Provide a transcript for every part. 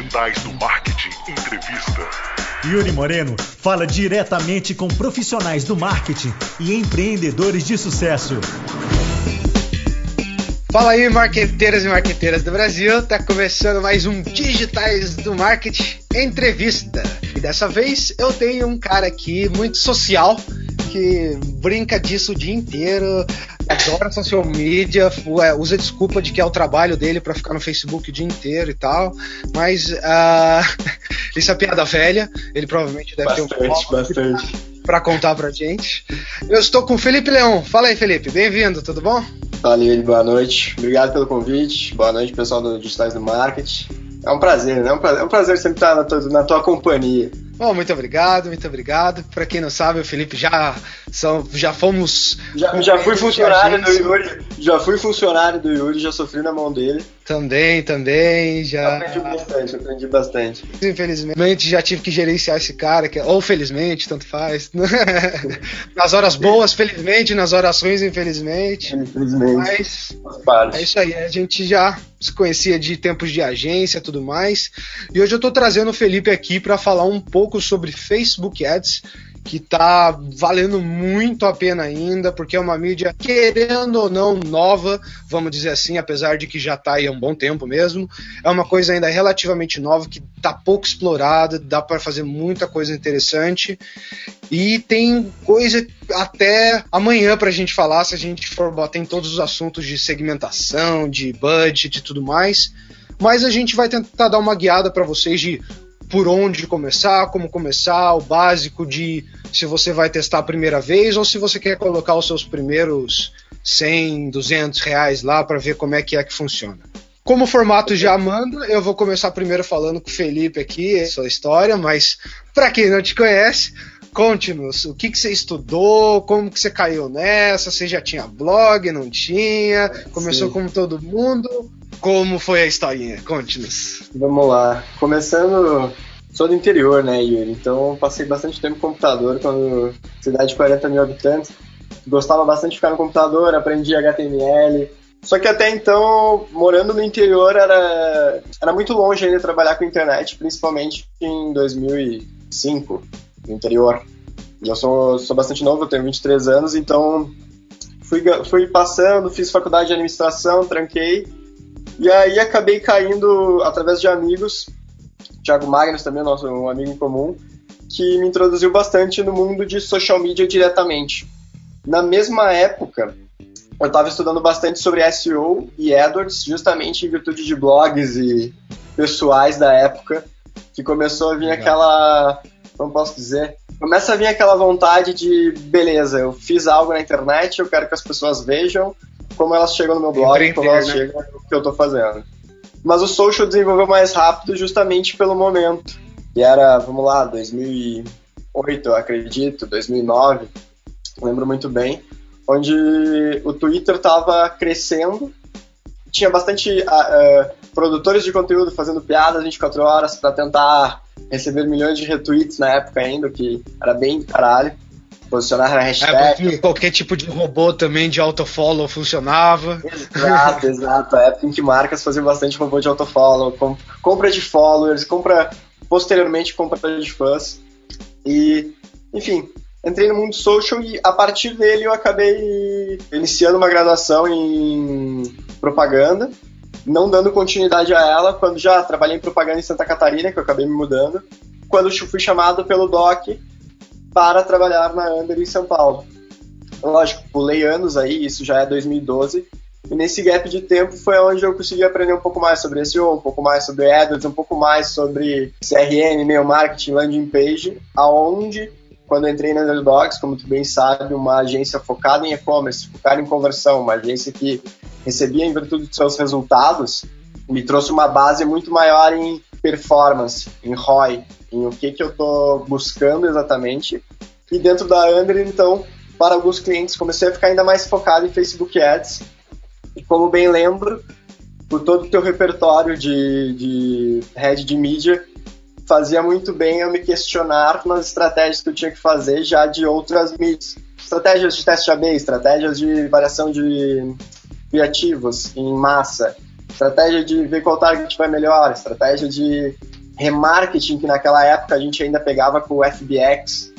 Digitais do Marketing Entrevista. Yuri Moreno fala diretamente com profissionais do marketing e empreendedores de sucesso. Fala aí, marqueteiras e marqueteiras do Brasil. Tá começando mais um Digitais do Marketing Entrevista. E dessa vez eu tenho um cara aqui muito social que brinca disso o dia inteiro, adora social media, usa desculpa de que é o trabalho dele para ficar no Facebook o dia inteiro e tal. Mas uh, isso é piada velha. Ele provavelmente deve bastante, ter um bastante para contar pra gente. Eu estou com o Felipe Leão. Fala aí, Felipe. Bem-vindo, tudo bom? Fala aí, boa noite. Obrigado pelo convite. Boa noite, pessoal do Digitais do Marketing. É um prazer, né? É um prazer, é um prazer sempre estar na tua, na tua companhia. Bom, muito obrigado, muito obrigado. Para quem não sabe, o Felipe já são, já fomos. Já, já fui funcionário do Yuri, já fui funcionário do Yuri, já sofri na mão dele. Também, também, já. Aprendi bastante, aprendi bastante. Infelizmente já tive que gerenciar esse cara, que, é, ou felizmente, tanto faz. nas horas boas, felizmente, nas horas ruins, infelizmente. Infelizmente. Mas é isso aí, a gente já se conhecia de tempos de agência tudo mais. E hoje eu tô trazendo o Felipe aqui para falar um pouco sobre Facebook Ads, que está valendo muito a pena ainda, porque é uma mídia, querendo ou não, nova, vamos dizer assim, apesar de que já está aí há um bom tempo mesmo. É uma coisa ainda relativamente nova, que está pouco explorada, dá para fazer muita coisa interessante. E tem coisa até amanhã para a gente falar, se a gente for botar em todos os assuntos de segmentação, de budget e tudo mais. Mas a gente vai tentar dar uma guiada para vocês de por onde começar, como começar, o básico de se você vai testar a primeira vez ou se você quer colocar os seus primeiros 100, 200 reais lá para ver como é que é que funciona. Como o formato já manda, eu vou começar primeiro falando com o Felipe aqui, sua história, mas para quem não te conhece, conte-nos o que, que você estudou, como que você caiu nessa, você já tinha blog, não tinha, começou Sim. como todo mundo, como foi a historinha? Conte-nos. Vamos lá. Começando, sou do interior, né, Yuri? Então passei bastante tempo no computador quando cidade de 40 mil habitantes. Gostava bastante de ficar no computador, aprendi HTML. Só que até então, morando no interior, era, era muito longe ainda trabalhar com internet, principalmente em 2005, no interior. E eu sou, sou bastante novo, eu tenho 23 anos, então fui, fui passando, fiz faculdade de administração, tranquei e aí acabei caindo através de amigos, Thiago Magnus também, nosso um amigo em comum, que me introduziu bastante no mundo de social media diretamente. Na mesma época, eu estava estudando bastante sobre SEO e AdWords, justamente em virtude de blogs e pessoais da época, que começou a vir Legal. aquela, como posso dizer, começa a vir aquela vontade de, beleza, eu fiz algo na internet, eu quero que as pessoas vejam, como elas chegam no meu blog, como elas né? chegam no que eu tô fazendo. Mas o social desenvolveu mais rápido justamente pelo momento. E era, vamos lá, 2008, eu acredito, 2009, lembro muito bem, onde o Twitter estava crescendo, tinha bastante uh, uh, produtores de conteúdo fazendo piadas 24 horas para tentar receber milhões de retweets na época ainda, que era bem caralho posicionar a hashtag. É, qualquer tipo de robô também de autofollow funcionava. Exato, exato. A época em que marcas faziam bastante robô de autofollow, com, compra de followers, compra posteriormente compra de fãs. E, enfim, entrei no mundo social e a partir dele eu acabei iniciando uma graduação em propaganda, não dando continuidade a ela, quando já trabalhei em propaganda em Santa Catarina, que eu acabei me mudando, quando fui chamado pelo DOC para trabalhar na Under em São Paulo. Lógico, pulei anos aí, isso já é 2012, e nesse gap de tempo foi onde eu consegui aprender um pouco mais sobre SEO, um pouco mais sobre AdWords, um pouco mais sobre CRM, e-mail marketing, landing page, aonde, quando entrei na Underdogs, como tu bem sabe, uma agência focada em e-commerce, focada em conversão, uma agência que recebia em virtude dos seus resultados, me trouxe uma base muito maior em performance, em ROI, em o que, que eu estou buscando exatamente. E dentro da Under, então, para alguns clientes, comecei a ficar ainda mais focado em Facebook Ads. E como bem lembro, por todo o teu repertório de, de head de mídia, fazia muito bem eu me questionar nas estratégias que eu tinha que fazer já de outras mídias. Estratégias de teste AB, estratégias de variação de criativos em massa, estratégia de ver qual target vai melhor, estratégia de remarketing, que naquela época a gente ainda pegava com o FBX,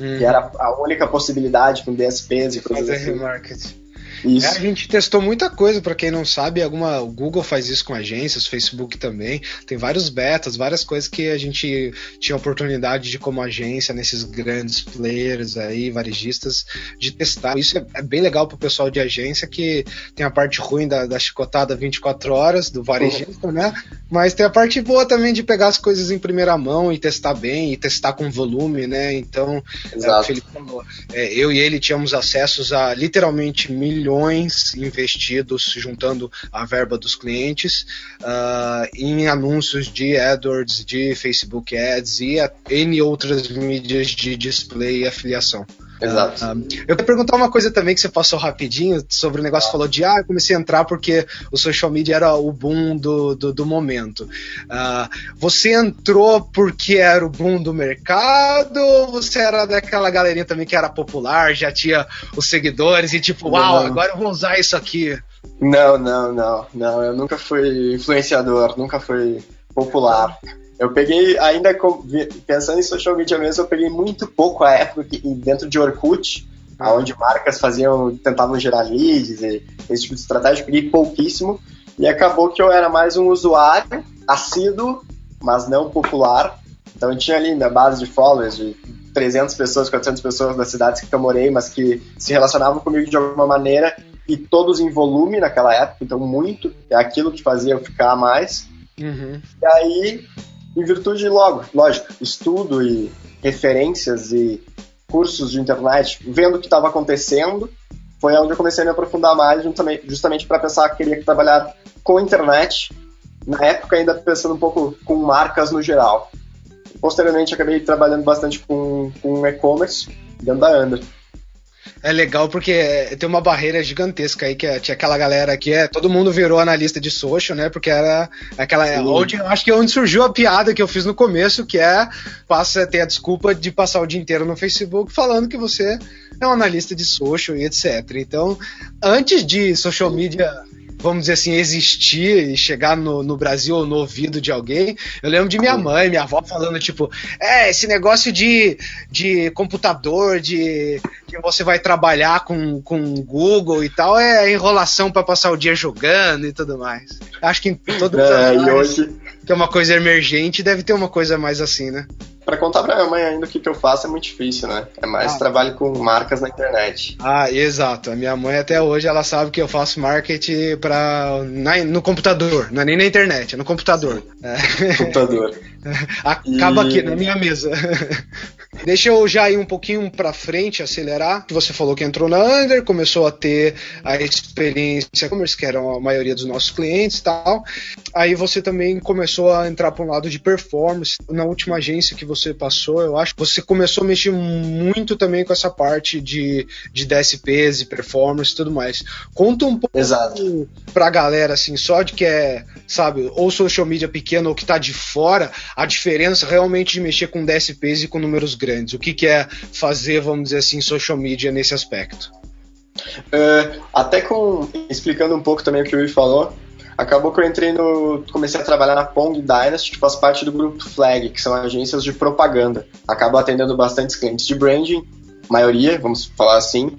hum. que era a única possibilidade com DSPs e coisas Fazer assim. remarketing. Isso. É, a gente testou muita coisa, para quem não sabe, alguma o Google faz isso com agências, o Facebook também. Tem vários betas, várias coisas que a gente tinha oportunidade de como agência nesses grandes players aí, varejistas, de testar. Isso é, é bem legal pro pessoal de agência que tem a parte ruim da, da chicotada 24 horas do varejista, uhum. né? Mas tem a parte boa também de pegar as coisas em primeira mão e testar bem e testar com volume, né? Então, é, o Felipe falou, é, eu e ele tínhamos acessos a literalmente milhões milhões investidos, juntando a verba dos clientes, uh, em anúncios de AdWords, de Facebook Ads e N outras mídias de display e afiliação. Exato. Uh, eu queria perguntar uma coisa também que você passou rapidinho sobre o negócio, falou de ah, eu comecei a entrar porque o social media era o boom do, do, do momento. Uh, você entrou porque era o boom do mercado ou você era daquela galerinha também que era popular, já tinha os seguidores e tipo, uau, não. agora eu vou usar isso aqui? Não, não, não, não. Eu nunca fui influenciador, nunca fui popular. Eu peguei, ainda pensando em social media mesmo, eu peguei muito pouco a época que, dentro de Orkut, ah. onde marcas faziam, tentavam gerar leads e esse tipo de estratégia, eu peguei pouquíssimo. E acabou que eu era mais um usuário assíduo, mas não popular. Então eu tinha ali na base de followers de 300 pessoas, 400 pessoas das cidades que eu morei, mas que se relacionavam comigo de alguma maneira e todos em volume naquela época, então muito, é aquilo que fazia eu ficar mais. Uhum. E aí em virtude, logo, lógico, estudo e referências e cursos de internet, vendo o que estava acontecendo, foi onde eu comecei a me aprofundar mais, justamente para pensar que queria trabalhar com internet, na época ainda pensando um pouco com marcas no geral. Posteriormente, acabei trabalhando bastante com, com e-commerce dentro da Under é legal porque tem uma barreira gigantesca aí, que é, tinha aquela galera que é. Todo mundo virou analista de social, né? Porque era aquela. Sim. Onde, acho que é onde surgiu a piada que eu fiz no começo, que é passa ter a desculpa de passar o dia inteiro no Facebook falando que você é um analista de social e etc. Então, antes de social media vamos dizer assim, existir e chegar no, no Brasil ou no ouvido de alguém. Eu lembro de minha mãe, minha avó falando, tipo, é, esse negócio de, de computador, de que você vai trabalhar com, com Google e tal, é enrolação para passar o dia jogando e tudo mais. Acho que em todo é, hoje... que é uma coisa emergente, deve ter uma coisa mais assim, né? Para contar pra minha mãe ainda o que, que eu faço é muito difícil, né? É mais ah, trabalho com marcas na internet. Ah, exato. A minha mãe até hoje ela sabe que eu faço marketing pra, na, no computador, não é nem na internet, é no computador. É. Computador. Acaba e... aqui na minha mesa. Deixa eu já ir um pouquinho para frente, acelerar. Você falou que entrou na Under, começou a ter a experiência e-commerce, que era a maioria dos nossos clientes e tal. Aí você também começou a entrar para um lado de performance. Na última agência que você passou, eu acho que você começou a mexer muito também com essa parte de, de DSPs e performance e tudo mais. Conta um pouco Exato. pra galera, assim, só de que é, sabe, ou social media pequeno ou que tá de fora, a diferença realmente de mexer com DSPs e com números grandes? O que, que é fazer, vamos dizer assim, social media nesse aspecto? Uh, até com explicando um pouco também o que o Will falou, acabou que eu entrei no. comecei a trabalhar na Pong Dynasty, que faz parte do grupo Flag, que são agências de propaganda. Acabo atendendo bastantes clientes de branding, maioria, vamos falar assim.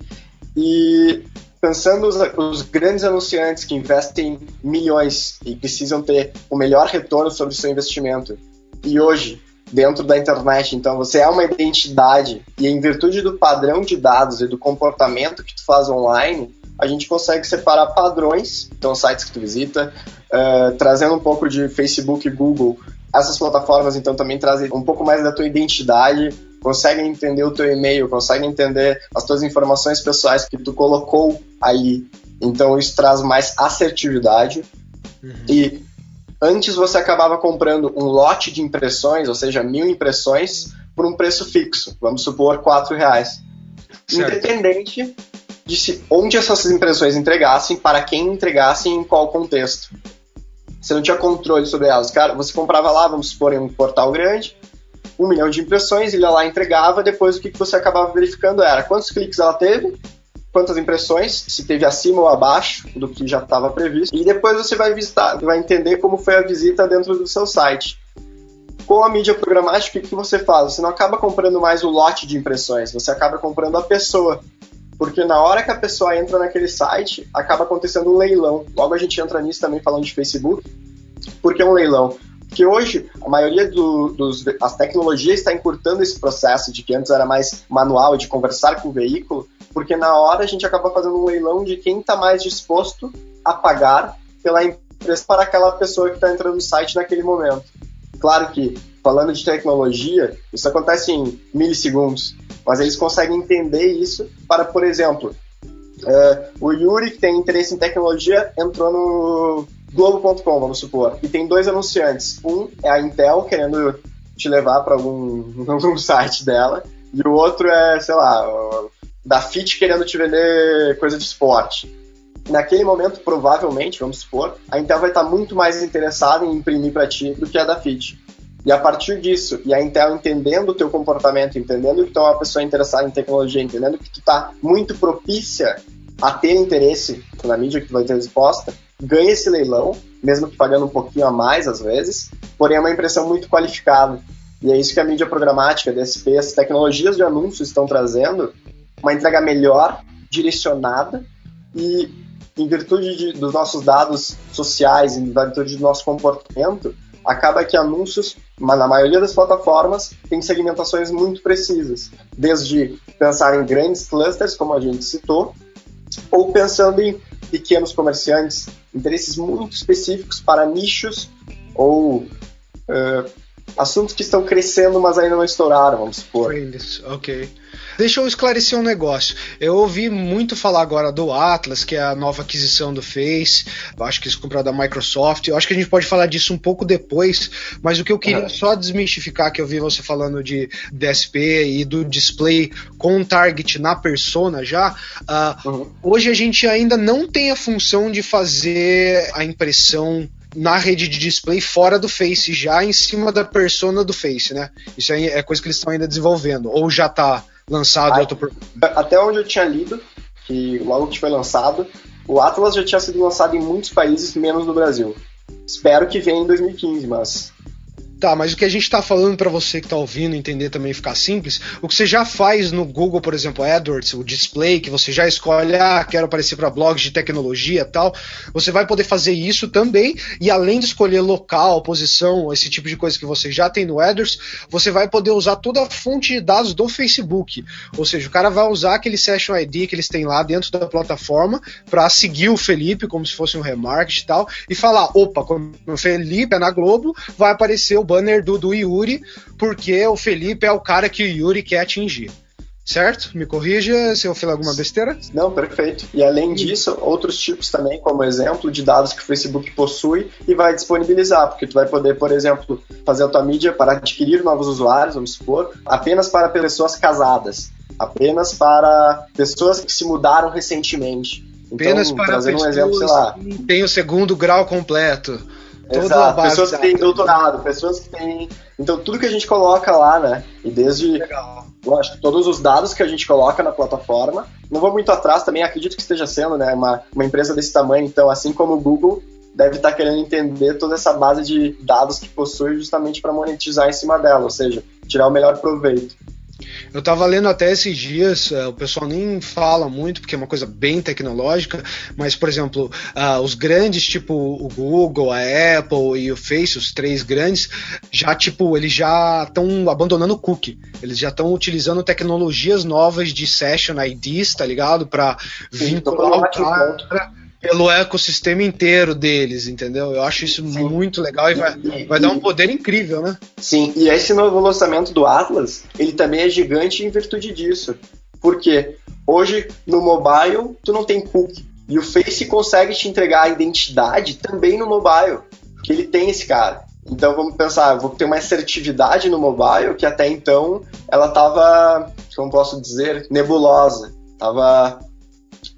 E pensando os, os grandes anunciantes que investem milhões e precisam ter o melhor retorno sobre o seu investimento e hoje, dentro da internet, então você é uma identidade e em virtude do padrão de dados e do comportamento que tu faz online, a gente consegue separar padrões, então sites que tu visita, uh, trazendo um pouco de Facebook e Google. Essas plataformas então também trazem um pouco mais da tua identidade, conseguem entender o teu e-mail, conseguem entender as tuas informações pessoais que tu colocou aí. Então isso traz mais assertividade. Uhum. E Antes você acabava comprando um lote de impressões, ou seja, mil impressões, por um preço fixo, vamos supor quatro reais. Certo. Independente de se, onde essas impressões entregassem, para quem entregassem, em qual contexto. Você não tinha controle sobre elas. Cara, você comprava lá, vamos supor, em um portal grande, um milhão de impressões, ele ia lá entregava, depois o que você acabava verificando era quantos cliques ela teve, quantas impressões, se teve acima ou abaixo do que já estava previsto, e depois você vai visitar, vai entender como foi a visita dentro do seu site. Com a mídia programática, o que você faz? Você não acaba comprando mais o lote de impressões, você acaba comprando a pessoa. Porque na hora que a pessoa entra naquele site, acaba acontecendo um leilão. Logo a gente entra nisso também falando de Facebook. Por que um leilão? Porque hoje a maioria do, dos as tecnologias está encurtando esse processo de que antes era mais manual de conversar com o veículo, porque na hora a gente acaba fazendo um leilão de quem está mais disposto a pagar pela empresa para aquela pessoa que está entrando no site naquele momento. Claro que falando de tecnologia, isso acontece em milissegundos, mas eles conseguem entender isso para, por exemplo, uh, o Yuri, que tem interesse em tecnologia, entrou no Globo.com, vamos supor, e tem dois anunciantes. Um é a Intel querendo te levar para algum, algum site dela, e o outro é, sei lá, da Fit querendo te vender coisa de esporte. Naquele momento, provavelmente, vamos supor, a Intel vai estar muito mais interessada em imprimir para ti do que a da Fit. E a partir disso, e a Intel entendendo o teu comportamento, entendendo que tu é uma pessoa interessada em tecnologia, entendendo que tu está muito propícia a ter interesse na mídia que tu vai ter exposta, ganha esse leilão, mesmo que pagando um pouquinho a mais às vezes, porém é uma impressão muito qualificada. E é isso que a mídia programática, DSP, as tecnologias de anúncio estão trazendo, uma entrega melhor, direcionada e em virtude de, dos nossos dados sociais, em virtude do nosso comportamento, acaba que anúncios, na maioria das plataformas, tem segmentações muito precisas, desde pensar em grandes clusters, como a gente citou, ou pensando em pequenos comerciantes, interesses muito específicos para nichos ou uh, assuntos que estão crescendo, mas ainda não estouraram, vamos supor. Ok. Deixa eu esclarecer um negócio. Eu ouvi muito falar agora do Atlas, que é a nova aquisição do Face. Eu acho que eles compraram da Microsoft. Eu acho que a gente pode falar disso um pouco depois, mas o que eu queria uhum. só desmistificar, que eu vi você falando de DSP e do display com target na persona já. Uh, uhum. Hoje a gente ainda não tem a função de fazer a impressão na rede de display fora do Face, já em cima da persona do Face, né? Isso aí é coisa que eles estão ainda desenvolvendo, ou já está lançado. Aí, tô... Até onde eu tinha lido, que logo que foi lançado, o Atlas já tinha sido lançado em muitos países, menos no Brasil. Espero que venha em 2015, mas Tá, mas o que a gente está falando para você que está ouvindo entender também ficar simples, o que você já faz no Google, por exemplo, AdWords, o display, que você já escolhe, ah, quero aparecer para blogs de tecnologia tal, você vai poder fazer isso também, e além de escolher local, posição, esse tipo de coisa que você já tem no AdWords, você vai poder usar toda a fonte de dados do Facebook. Ou seja, o cara vai usar aquele Session ID que eles têm lá dentro da plataforma para seguir o Felipe como se fosse um remarket e tal, e falar, opa, quando o Felipe é na Globo, vai aparecer o banner do, do Yuri, porque o Felipe é o cara que o Yuri quer atingir. Certo? Me corrija se eu fiz alguma besteira. Não, perfeito. E além disso, outros tipos também, como exemplo de dados que o Facebook possui e vai disponibilizar, porque tu vai poder, por exemplo, fazer a tua mídia para adquirir novos usuários, vamos supor, apenas para pessoas casadas, apenas para pessoas que se mudaram recentemente. Então, apenas para pessoas um exemplo, sei lá, que têm o segundo grau completo. Exato, pessoas que têm doutorado, pessoas que têm. Então, tudo que a gente coloca lá, né? E desde. Legal. Lógico, todos os dados que a gente coloca na plataforma. Não vou muito atrás também, acredito que esteja sendo, né? Uma, uma empresa desse tamanho, então, assim como o Google, deve estar querendo entender toda essa base de dados que possui justamente para monetizar em cima dela, ou seja, tirar o melhor proveito. Eu estava lendo até esses dias, uh, o pessoal nem fala muito, porque é uma coisa bem tecnológica, mas, por exemplo, uh, os grandes, tipo o Google, a Apple e o Face, os três grandes, já, tipo, eles já estão abandonando o cookie. Eles já estão utilizando tecnologias novas de Session IDs, tá ligado? Para vincular o cara pelo ecossistema inteiro deles, entendeu? Eu acho isso Sim. muito legal e vai, e, vai dar um poder incrível, né? Sim, e esse novo lançamento do Atlas, ele também é gigante em virtude disso. Porque hoje no mobile tu não tem cookie e o Face consegue te entregar a identidade também no mobile, que ele tem esse cara. Então vamos pensar, vou ter uma assertividade no mobile que até então ela estava, como posso dizer, nebulosa. Tava,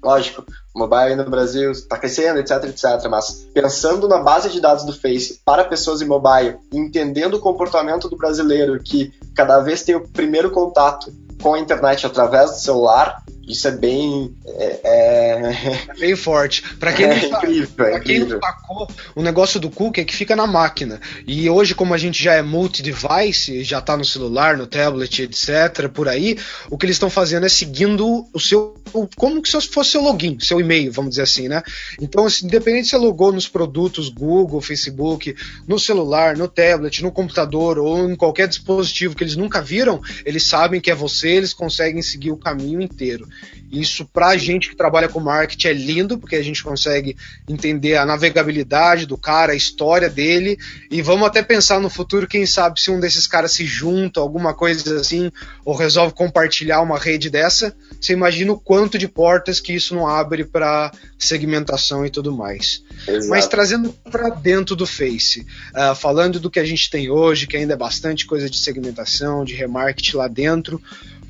lógico, mobile no Brasil está crescendo, etc, etc. Mas pensando na base de dados do Face para pessoas em mobile, entendendo o comportamento do brasileiro que cada vez tem o primeiro contato com a internet através do celular, Isso é bem. É, é... é bem forte. Para quem, é não, incrível, pra é quem não sacou, o negócio do cookie é que fica na máquina. E hoje, como a gente já é multi-device, já tá no celular, no tablet, etc., por aí, o que eles estão fazendo é seguindo o seu. Como se fosse seu login, seu e-mail, vamos dizer assim, né? Então, assim, independente se você logou nos produtos Google, Facebook, no celular, no tablet, no computador ou em qualquer dispositivo que eles nunca viram, eles sabem que é você, eles conseguem seguir o caminho inteiro. Isso, para a gente que trabalha com marketing, é lindo, porque a gente consegue entender a navegabilidade do cara, a história dele, e vamos até pensar no futuro, quem sabe, se um desses caras se junta, alguma coisa assim, ou resolve compartilhar uma rede dessa, você imagina o quanto de portas que isso não abre para segmentação e tudo mais. Exato. Mas trazendo para dentro do Face, uh, falando do que a gente tem hoje, que ainda é bastante coisa de segmentação, de remarketing lá dentro,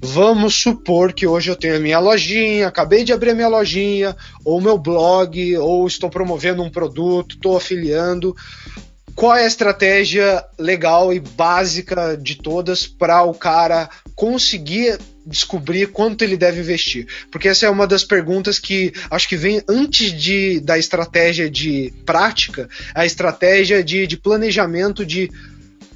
Vamos supor que hoje eu tenho a minha lojinha, acabei de abrir a minha lojinha, ou meu blog, ou estou promovendo um produto, estou afiliando. Qual é a estratégia legal e básica de todas para o cara conseguir descobrir quanto ele deve investir? Porque essa é uma das perguntas que acho que vem antes de, da estratégia de prática, a estratégia de, de planejamento de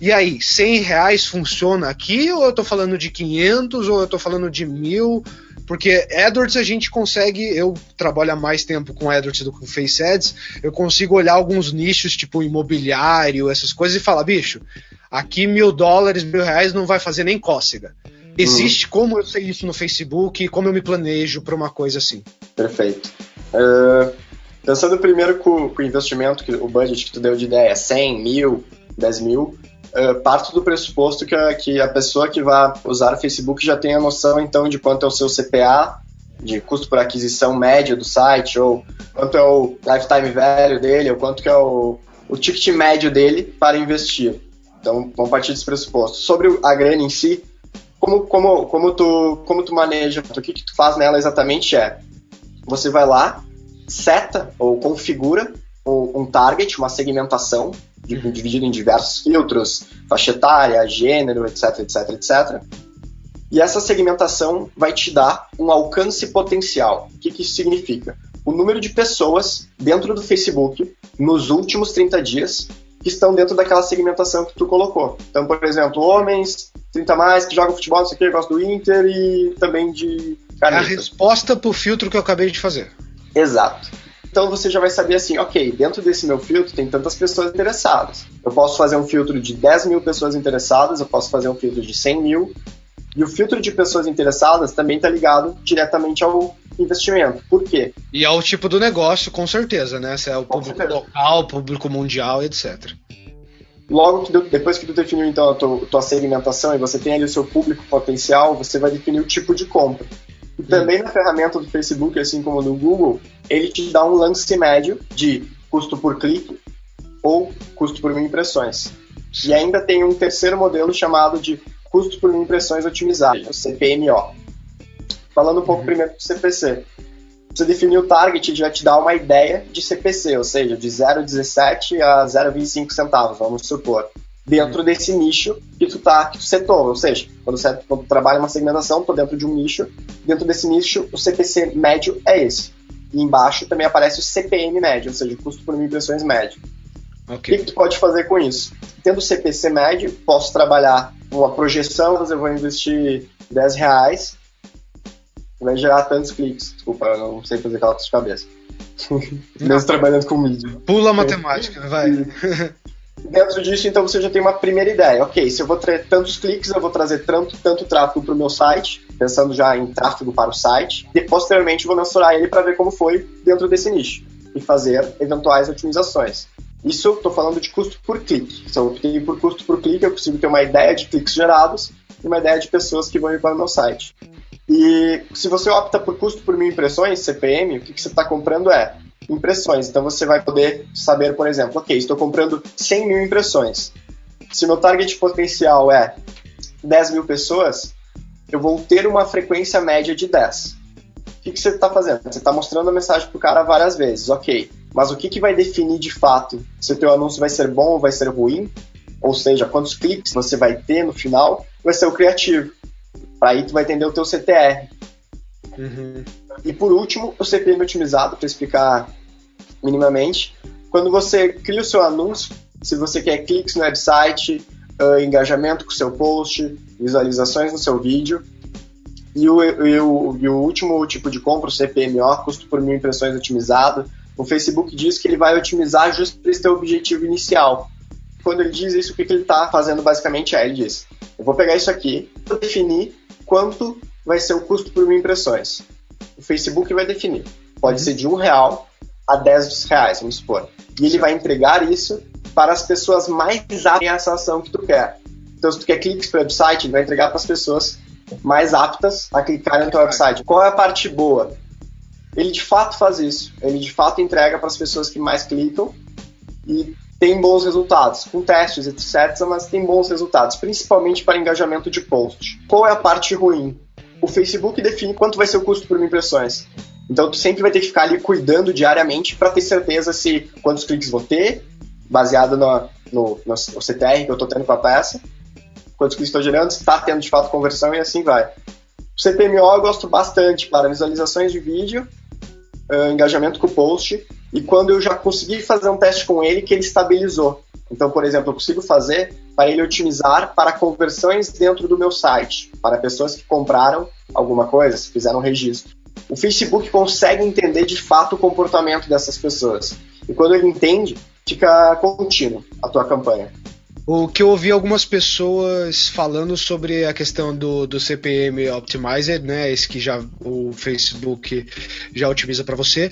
e aí, 100 reais funciona aqui ou eu tô falando de 500 ou eu tô falando de mil? Porque AdWords a gente consegue, eu trabalho há mais tempo com AdWords do que com Face Ads, eu consigo olhar alguns nichos, tipo imobiliário, essas coisas, e falar, bicho, aqui mil dólares, mil reais não vai fazer nem cócega. Existe uhum. como eu sei isso no Facebook, como eu me planejo para uma coisa assim. Perfeito. Uh, pensando primeiro com, com, o investimento, que o budget que tu deu de ideia, 100 mil, 10 mil, uh, parto do pressuposto que a, que a pessoa que vai usar o Facebook já tem a noção, então, de quanto é o seu CPA, de custo por aquisição média do site, ou quanto é o lifetime value dele, ou quanto que é o, o ticket médio dele para investir. Então, vamos partir desse pressuposto. Sobre a grana em si, como, como, como, tu, como tu maneja, o que, que tu faz nela exatamente é, você vai lá, seta ou configura um target, uma segmentação, dividido em diversos filtros, faixa etária, gênero, etc, etc, etc. E essa segmentação vai te dar um alcance potencial. O que, que isso significa? O número de pessoas dentro do Facebook nos últimos 30 dias que estão dentro daquela segmentação que tu colocou. Então, por exemplo, homens, 30 mais, que jogam futebol, não sei o que, gostam do Inter e também de É a resposta pro filtro que eu acabei de fazer. Exato. Então você já vai saber assim, ok, dentro desse meu filtro tem tantas pessoas interessadas. Eu posso fazer um filtro de 10 mil pessoas interessadas, eu posso fazer um filtro de 100 mil. E o filtro de pessoas interessadas também está ligado diretamente ao investimento. Por quê? E ao tipo do negócio, com certeza, né? Se é o público local, público mundial, etc. Logo que depois que tu definiu então a tua, tua segmentação e você tem ali o seu público potencial, você vai definir o tipo de compra. E também na ferramenta do Facebook, assim como no Google, ele te dá um lance médio de custo por clique ou custo por mil impressões. E ainda tem um terceiro modelo chamado de custo por mil impressões otimizado, o CPMO. Falando um pouco uhum. primeiro do CPC. Você definir o target já te dá uma ideia de CPC, ou seja, de 0,17 a 0,25 centavos, vamos supor dentro desse nicho que tu tá, que tu setou. Ou seja, quando você quando trabalha uma segmentação, tô dentro de um nicho, dentro desse nicho o CPC médio é esse. E embaixo também aparece o CPM médio, ou seja, o custo por mil impressões médio. Okay. O que, que tu pode fazer com isso? Tendo o CPC médio, posso trabalhar uma projeção, eu vou investir 10 reais, vai gerar tantos cliques. Desculpa, eu não sei fazer cálculos de cabeça. Mesmo trabalhando com mídia. Pula a matemática, vai. Dentro disso, então, você já tem uma primeira ideia. Ok, se eu vou ter tantos cliques, eu vou trazer tanto, tanto tráfego para o meu site, pensando já em tráfego para o site, e posteriormente vou mensurar ele para ver como foi dentro desse nicho e fazer eventuais otimizações. Isso estou falando de custo por clique. Se eu optei por custo por clique, eu consigo ter uma ideia de cliques gerados e uma ideia de pessoas que vão ir para o meu site. E se você opta por custo por mil impressões, CPM, o que, que você está comprando é impressões. Então você vai poder saber, por exemplo, ok, estou comprando 100 mil impressões. Se meu target potencial é 10 mil pessoas, eu vou ter uma frequência média de 10. O que, que você está fazendo? Você está mostrando a mensagem para o cara várias vezes, ok. Mas o que, que vai definir de fato se o teu anúncio vai ser bom ou vai ser ruim? Ou seja, quantos cliques você vai ter no final? Vai ser o criativo. Para aí tu vai entender o teu CTR. Uhum. E por último, o CPM otimizado, para explicar minimamente. Quando você cria o seu anúncio, se você quer cliques no website, uh, engajamento com o seu post, visualizações no seu vídeo, e o, e o, e o último tipo de compra, o CPMO, custo por mil impressões otimizado, o Facebook diz que ele vai otimizar justo para esse teu objetivo inicial. Quando ele diz isso, o que, que ele está fazendo basicamente é, ele diz, eu vou pegar isso aqui, vou definir quanto vai ser o custo por mil impressões. O Facebook vai definir. Pode uhum. ser de um real a 10 reais, vamos supor. E ele vai entregar isso para as pessoas mais aptas a essa ação que tu quer. Então, se tu quer cliques para o website, ele vai entregar para as pessoas mais aptas a clicar no teu website. Qual é a parte boa? Ele de fato faz isso. Ele de fato entrega para as pessoas que mais clicam e tem bons resultados, com testes, etc., mas tem bons resultados, principalmente para engajamento de post. Qual é a parte ruim? O Facebook define quanto vai ser o custo por impressões. Então tu sempre vai ter que ficar ali cuidando diariamente para ter certeza se quantos cliques vou ter, baseado no, no, no CTR que eu estou tendo com a peça, quantos cliques estou gerando, se está tendo de fato conversão e assim vai. O CPMO eu gosto bastante para visualizações de vídeo, uh, engajamento com o post, e quando eu já consegui fazer um teste com ele que ele estabilizou. Então, por exemplo, eu consigo fazer para ele otimizar para conversões dentro do meu site, para pessoas que compraram alguma coisa, se fizeram registro o Facebook consegue entender de fato o comportamento dessas pessoas. E quando ele entende, fica contínuo a tua campanha. O que eu ouvi algumas pessoas falando sobre a questão do, do CPM Optimizer, né? Esse que já o Facebook já otimiza para você.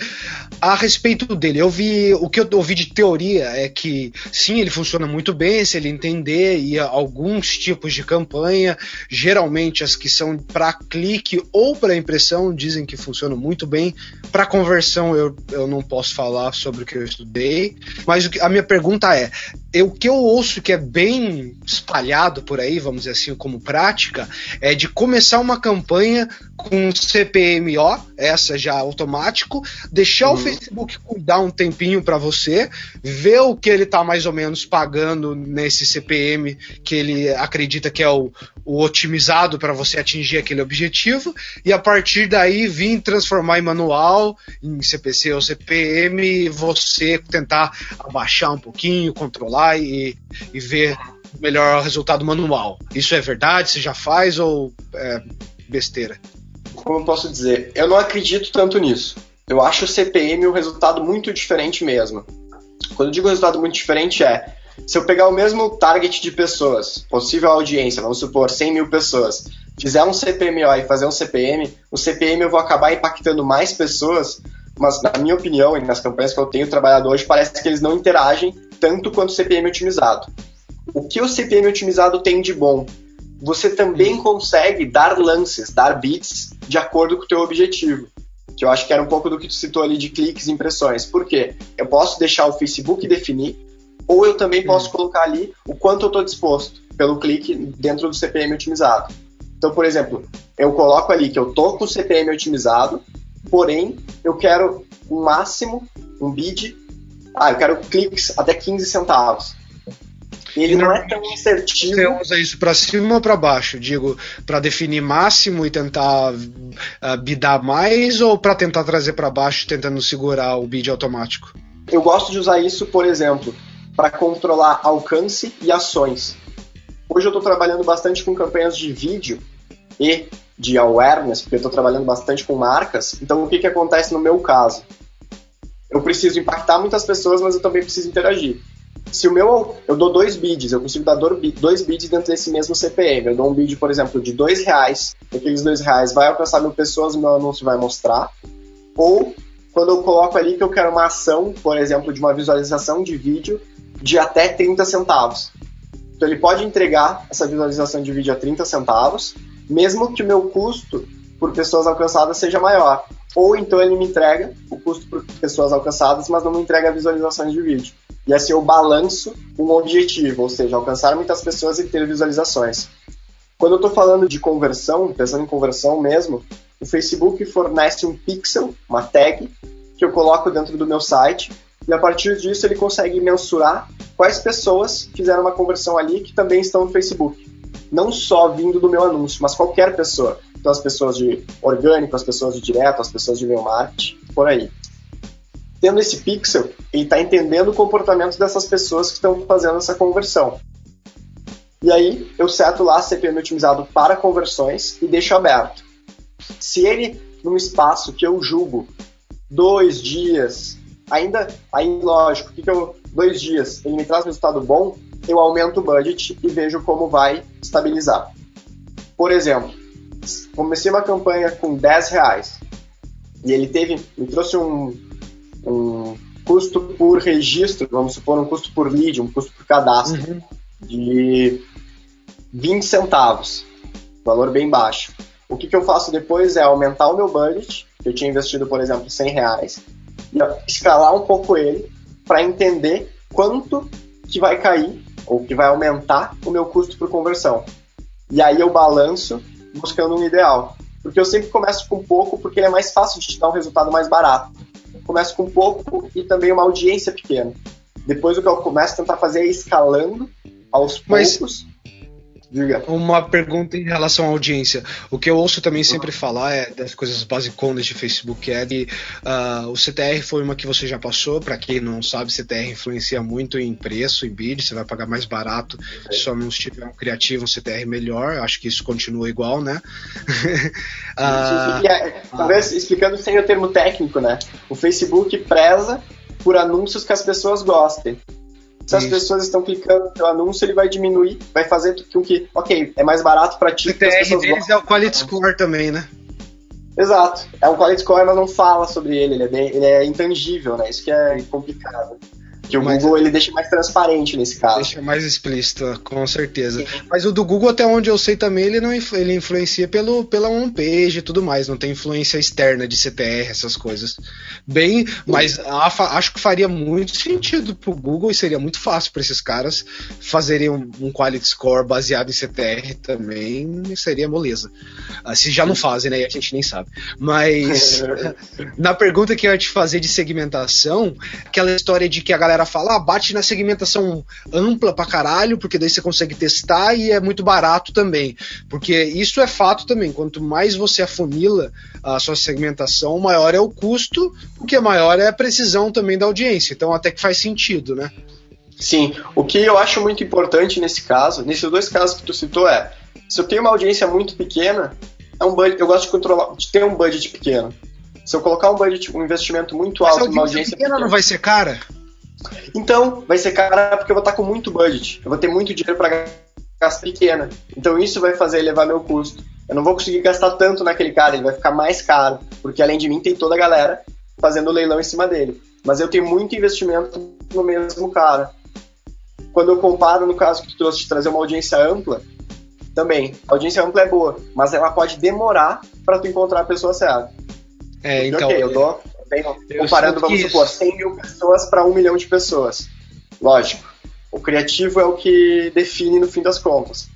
A respeito dele, eu vi o que eu ouvi de teoria é que sim, ele funciona muito bem se ele entender e alguns tipos de campanha, geralmente as que são para clique ou para impressão, dizem que funcionam muito bem. Para conversão eu, eu não posso falar sobre o que eu estudei, mas a minha pergunta é, o que eu ouço que é bem espalhado por aí, vamos dizer assim, como prática, é de começar uma campanha com CPMO, essa já automático, deixar uhum. o Facebook dar um tempinho para você, ver o que ele tá mais ou menos pagando nesse CPM que ele acredita que é o, o otimizado para você atingir aquele objetivo, e a partir daí vir transformar em manual, em CPC ou CPM, e você tentar abaixar um pouquinho, controlar e, e ver melhor resultado manual. Isso é verdade? Você já faz ou é besteira? Como eu posso dizer? Eu não acredito tanto nisso. Eu acho o CPM um resultado muito diferente mesmo. Quando eu digo resultado muito diferente é se eu pegar o mesmo target de pessoas, possível audiência, vamos supor 100 mil pessoas, fizer um CPMO e fazer um CPM, o CPM eu vou acabar impactando mais pessoas, mas na minha opinião e nas campanhas que eu tenho trabalhado hoje, parece que eles não interagem tanto quanto o CPM otimizado. O que o CPM otimizado tem de bom? Você também consegue dar lances, dar bits de acordo com o teu objetivo. Que eu acho que era um pouco do que tu citou ali de cliques e impressões. Por quê? Eu posso deixar o Facebook definir, ou eu também posso colocar ali o quanto eu estou disposto pelo clique dentro do CPM otimizado. Então, por exemplo, eu coloco ali que eu tô com o CPM otimizado, porém eu quero o um máximo, um bid ah, eu quero cliques até 15 centavos. E ele não é tão assertivo. Você usa isso para cima ou para baixo? Digo, para definir máximo e tentar uh, bidar mais ou para tentar trazer para baixo tentando segurar o bid automático? Eu gosto de usar isso, por exemplo, para controlar alcance e ações. Hoje eu estou trabalhando bastante com campanhas de vídeo e de awareness, porque eu estou trabalhando bastante com marcas. Então, o que, que acontece no meu caso? eu preciso impactar muitas pessoas, mas eu também preciso interagir. Se o meu, eu dou dois bids, eu consigo dar dois bids dentro desse mesmo CPM. Eu dou um bid, por exemplo, de dois reais, aqueles dois reais vai alcançar mil pessoas, meu anúncio vai mostrar. Ou quando eu coloco ali que eu quero uma ação, por exemplo, de uma visualização de vídeo de até 30 centavos. Então ele pode entregar essa visualização de vídeo a 30 centavos, mesmo que o meu custo por pessoas alcançadas seja maior. Ou então ele me entrega o custo por pessoas alcançadas, mas não me entrega visualizações de vídeo. E assim eu balanço um objetivo, ou seja, alcançar muitas pessoas e ter visualizações. Quando eu estou falando de conversão, pensando em conversão mesmo, o Facebook fornece um pixel, uma tag, que eu coloco dentro do meu site, e a partir disso ele consegue mensurar quais pessoas fizeram uma conversão ali que também estão no Facebook. Não só vindo do meu anúncio, mas qualquer pessoa. Então as pessoas de orgânico, as pessoas de direto, as pessoas de e-mail marketing, por aí. Tendo esse pixel, ele está entendendo o comportamento dessas pessoas que estão fazendo essa conversão. E aí eu seto lá CPM otimizado para conversões e deixo aberto. Se ele, num espaço que eu julgo dois dias, ainda, aí lógico, que, que eu, dois dias, ele me traz resultado bom, eu aumento o budget e vejo como vai estabilizar. Por exemplo, comecei uma campanha com 10 reais e ele teve, me trouxe um, um custo por registro, vamos supor um custo por lead, um custo por cadastro uhum. de 20 centavos, valor bem baixo. O que, que eu faço depois é aumentar o meu budget, que eu tinha investido, por exemplo, 100 reais, escalar um pouco ele para entender quanto que vai cair ou que vai aumentar o meu custo por conversão. E aí eu balanço buscando um ideal. Porque eu sempre começo com pouco porque é mais fácil de te dar um resultado mais barato. Eu começo com pouco e também uma audiência pequena. Depois o que eu começo a tentar fazer é escalando aos Mas... poucos Diga. Uma pergunta em relação à audiência. O que eu ouço também sempre falar é das coisas basiconas de Facebook é que uh, o CTR foi uma que você já passou. Para quem não sabe, CTR influencia muito em preço, em bid. Você vai pagar mais barato é. se só não tiver um criativo, um CTR melhor. Acho que isso continua igual, né? uh, é, talvez explicando sem o termo técnico, né? O Facebook preza por anúncios que as pessoas gostem. Se as pessoas estão clicando no anúncio, ele vai diminuir, vai fazer com que, ok, é mais barato para ti. O TR deles é o Quality Score também, né? Exato. É um Quality Score, mas não fala sobre ele, ele é, bem, ele é intangível, né? Isso que é complicado. Que o Mas, Google ele deixa mais transparente nesse caso. Deixa mais explícito, com certeza. Sim. Mas o do Google, até onde eu sei também, ele não ele influencia pelo, pela homepage e tudo mais. Não tem influência externa de CTR, essas coisas. Bem, mas a, acho que faria muito sentido pro Google e seria muito fácil para esses caras fazerem um, um, quality score baseado em CTR também. Seria moleza. Uh, se já não fazem, né? A gente nem sabe. Mas na pergunta que eu ia te fazer de segmentação, aquela história de que a galera galera fala, ah, bate na segmentação ampla pra caralho, porque daí você consegue testar e é muito barato também. Porque isso é fato também. Quanto mais você afunila a sua segmentação, maior é o custo, porque maior é a precisão também da audiência. Então até que faz sentido, né? Sim. O que eu acho muito importante nesse caso, nesses dois casos que tu citou, é se eu tenho uma audiência muito pequena, é um budget, eu gosto de controlar, de ter um budget pequeno. Se eu colocar um budget, um investimento muito alto numa audiência pequena, pequena, não vai ser cara? Então, vai ser cara porque eu vou estar com muito budget. Eu vou ter muito dinheiro para gastar pequena. Então, isso vai fazer elevar meu custo. Eu não vou conseguir gastar tanto naquele cara, ele vai ficar mais caro, porque além de mim tem toda a galera fazendo leilão em cima dele. Mas eu tenho muito investimento no mesmo cara. Quando eu comparo, no caso que tu trouxe de trazer uma audiência ampla, também, a audiência ampla é boa, mas ela pode demorar para tu encontrar a pessoa certa. É, então. Ok, eu dou comparando, vamos supor, 100 mil pessoas para um milhão de pessoas. Lógico, o criativo é o que define no fim das contas.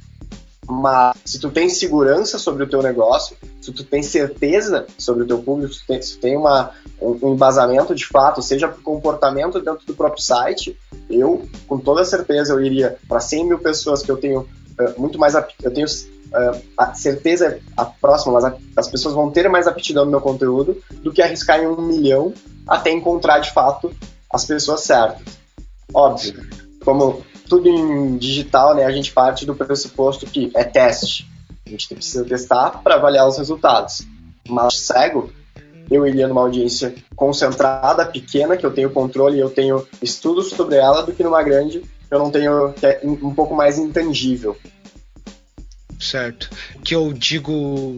Mas se tu tem segurança sobre o teu negócio, se tu tem certeza sobre o teu público, se tu tem, se tu tem uma, um, embasamento de fato, seja por comportamento dentro do próprio site, eu, com toda certeza, eu iria para 100 mil pessoas que eu tenho muito mais... Eu tenho uh, a certeza a próxima, mas as pessoas vão ter mais aptidão no meu conteúdo do que arriscar em um milhão até encontrar de fato as pessoas certas. Óbvio, como tudo em digital, né, a gente parte do pressuposto que é teste. A gente precisa testar para avaliar os resultados. Mas cego, eu iria numa audiência concentrada, pequena, que eu tenho controle e eu tenho estudos sobre ela, do que numa grande, eu não tenho, que é um pouco mais intangível. Certo. Que eu digo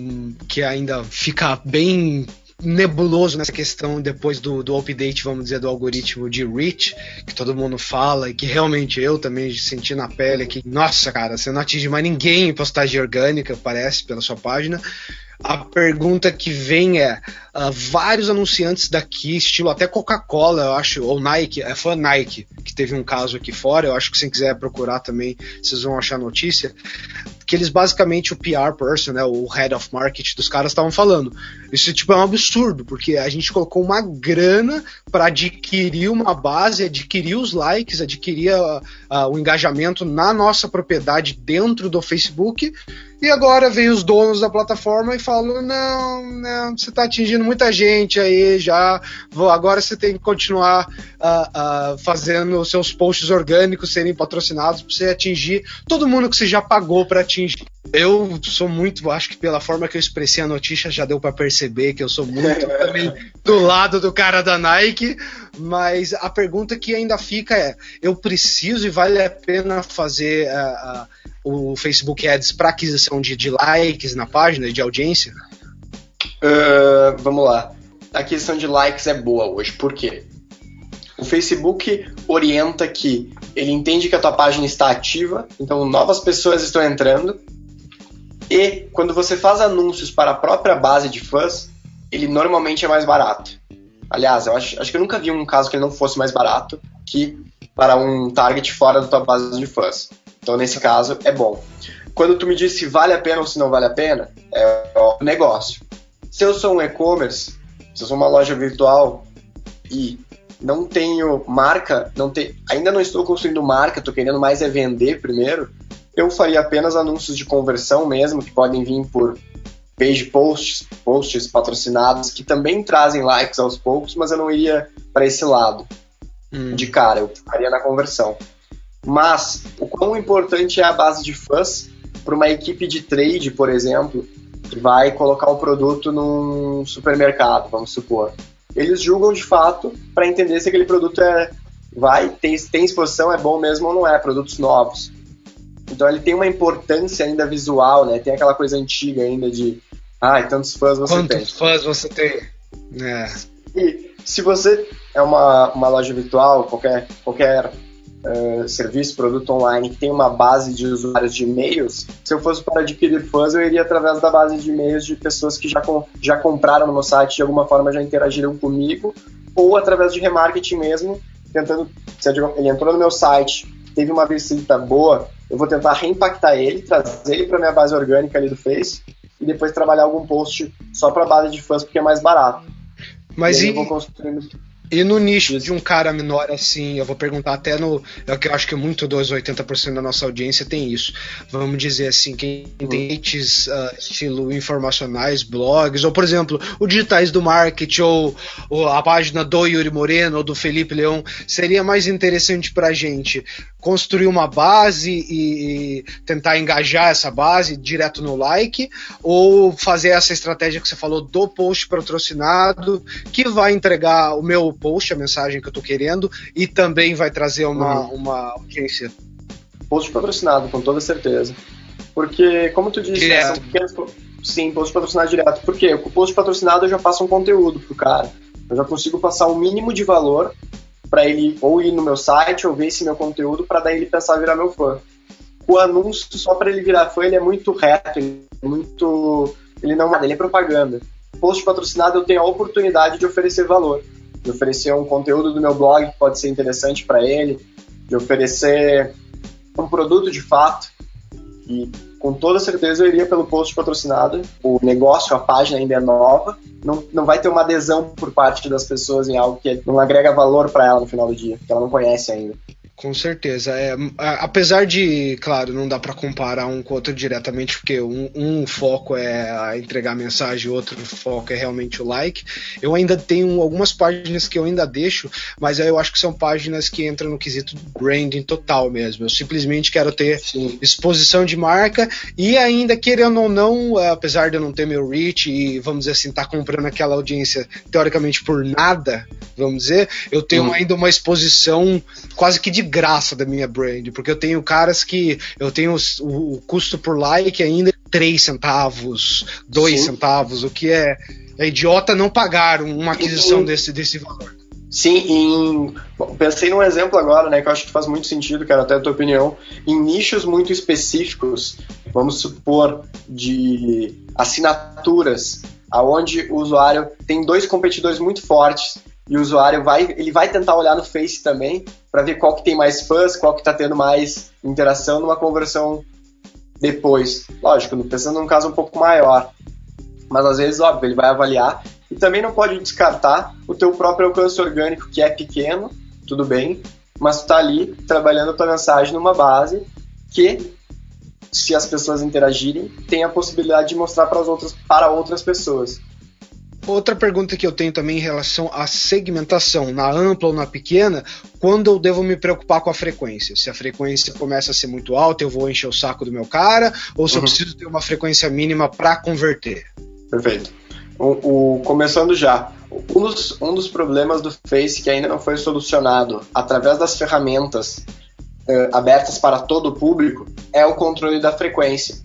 que ainda fica bem nebuloso nessa questão depois do, do update, vamos dizer, do algoritmo de reach, que todo mundo fala e que realmente eu também senti na pele que, nossa, cara, você não atinge mais ninguém em postagem orgânica, parece, pela sua página. A pergunta que vem é: uh, vários anunciantes daqui, estilo até Coca-Cola, eu acho, ou Nike, é, foi a Nike que teve um caso aqui fora, eu acho que se quiser procurar também, vocês vão achar notícia, que eles basicamente, o PR person, né, o head of marketing dos caras estavam falando. Isso tipo, é um absurdo, porque a gente colocou uma grana para adquirir uma base, adquirir os likes, adquirir o engajamento na nossa propriedade dentro do Facebook E agora vem os donos da plataforma e falam: não, não você está atingindo muita gente aí já. Vou, agora você tem que continuar uh, uh, fazendo seus posts orgânicos serem patrocinados para você atingir todo mundo que você já pagou para atingir. Eu sou muito, acho que pela forma que eu expressei a notícia já deu para perceber que eu sou muito também do lado do cara da Nike. Mas a pergunta que ainda fica é: eu preciso e vale a pena fazer uh, o Facebook Ads para aquisição de, de, likes na página, de audiência? Uh, vamos lá. A questão de likes é boa hoje, por quê? O Facebook orienta que ele entende que a tua página está ativa, então novas pessoas estão entrando. E quando você faz anúncios para a própria base de fãs, ele normalmente é mais barato. Aliás, eu acho, acho que eu nunca vi um caso que ele não fosse mais barato que para um target fora da tua base de fãs. Então, nesse caso, é bom. Quando tu me diz se vale a pena ou se não vale a pena, é o negócio. Se eu sou um e-commerce, se eu sou uma loja virtual e não tenho marca, não te, ainda não estou construindo marca, estou querendo mais é vender primeiro, eu faria apenas anúncios de conversão mesmo, que podem vir por page posts, posts patrocinados, que também trazem likes aos poucos, mas eu não iria para esse lado hum. de cara, eu ficaria na conversão. Mas o quão importante é a base de fãs para uma equipe de trade, por exemplo, que vai colocar um produto num supermercado, vamos supor. Eles julgam de fato para entender se aquele produto é vai tem, tem exposição, é bom mesmo ou não é, produtos novos. Então ele tem uma importância ainda visual, né? Tem aquela coisa antiga ainda de ai, ah, tantos fãs você Quantos tem. Quantos fãs você tem? É. E se você é uma, uma loja virtual, qualquer, qualquer uh, serviço, produto online que tem uma base de usuários de e-mails, se eu fosse para adquirir fãs, eu iria através da base de e-mails de pessoas que já, com, já compraram no meu site, de alguma forma já interagiram comigo, ou através de remarketing mesmo, tentando, se ele entrou no meu site, teve uma visita boa, eu vou tentar reimpactar ele, trazer ele para minha base orgânica ali do Face, e depois trabalhar algum post só para base de fãs, porque é mais barato. Mas e, e... eu vou construindo e no nicho de um cara menor assim, eu vou perguntar até no. É que eu acho que muito dos 80% da nossa audiência tem isso. Vamos dizer assim, quem tem hits uh, estilo informacionais, blogs, ou por exemplo, o Digitais do Market, ou, ou, a página do Yuri Moreno, ou do Felipe Leão, seria mais interessante pra gente construir uma base e, e tentar engajar essa base direto no like, ou fazer essa estratégia que você falou do post patrocinado, que vai entregar o meu post, a mensagem que eu tô querendo, e também vai trazer uma, uhum. uma audiência. Post patrocinado, com toda certeza. Porque, como tu disse, né, são pequenos. Sim, post patrocinado direto. Por quê? Com o post patrocinado eu já passo um conteúdo pro cara. Eu já consigo passar o mínimo de valor para ele ou ir no meu site ou ver esse meu conteúdo para daí ele pensar virar meu fã. O anúncio só para ele virar fã ele é muito reto, ele é muito, ele não, ele é propaganda. Post patrocinado eu tenho a oportunidade de oferecer valor de oferecer um conteúdo do meu blog que pode ser interessante para ele, de oferecer um produto de fato. E com toda certeza eu iria pelo post patrocinado. O negócio, a página ainda é nova, não, não vai ter uma adesão por parte das pessoas em algo que não agrega valor para ela no final do dia, que ela não conhece ainda. Com certeza. É, apesar de, claro, não dá para comparar um com o outro diretamente, porque um, um, foco é entregar a mensagem, o outro foco é realmente o like. Eu ainda tenho algumas páginas que eu ainda deixo, mas eu acho que são páginas que entram no quesito branding total mesmo. Eu simplesmente quero ter Sim. exposição de marca e ainda, querendo ou não, apesar de eu não ter meu reach e, vamos dizer assim, tá comprando aquela audiência teoricamente por nada, vamos dizer, eu tenho hum. ainda uma exposição quase que de graça da minha brand, porque eu tenho caras que eu tenho o, o custo por like ainda 3 centavos, 2 centavos, o que é, é idiota não pagar uma aquisição desse, desse valor. Sim, em, pensei num exemplo agora, né, que eu acho que faz muito sentido, quero até a tua opinião. Em nichos muito específicos, vamos supor, de assinaturas, aonde o usuário tem dois competidores muito fortes e o usuário vai, ele vai tentar olhar no Face também para ver qual que tem mais fãs, qual que está tendo mais interação numa conversão depois. Lógico, pensando num caso um pouco maior. Mas às vezes, óbvio, ele vai avaliar e também não pode descartar o teu próprio alcance orgânico, que é pequeno, tudo bem, mas tu tá ali trabalhando a tua mensagem numa base que se as pessoas interagirem, tem a possibilidade de mostrar para, as outras, para outras pessoas. Outra pergunta que eu tenho também em relação à segmentação, na ampla ou na pequena, quando eu devo me preocupar com a frequência? Se a frequência começa a ser muito alta, eu vou encher o saco do meu cara, ou se uhum. eu preciso ter uma frequência mínima para converter? Perfeito. O, o, começando já, um dos, um dos problemas do Face que ainda não foi solucionado através das ferramentas uh, abertas para todo o público é o controle da frequência.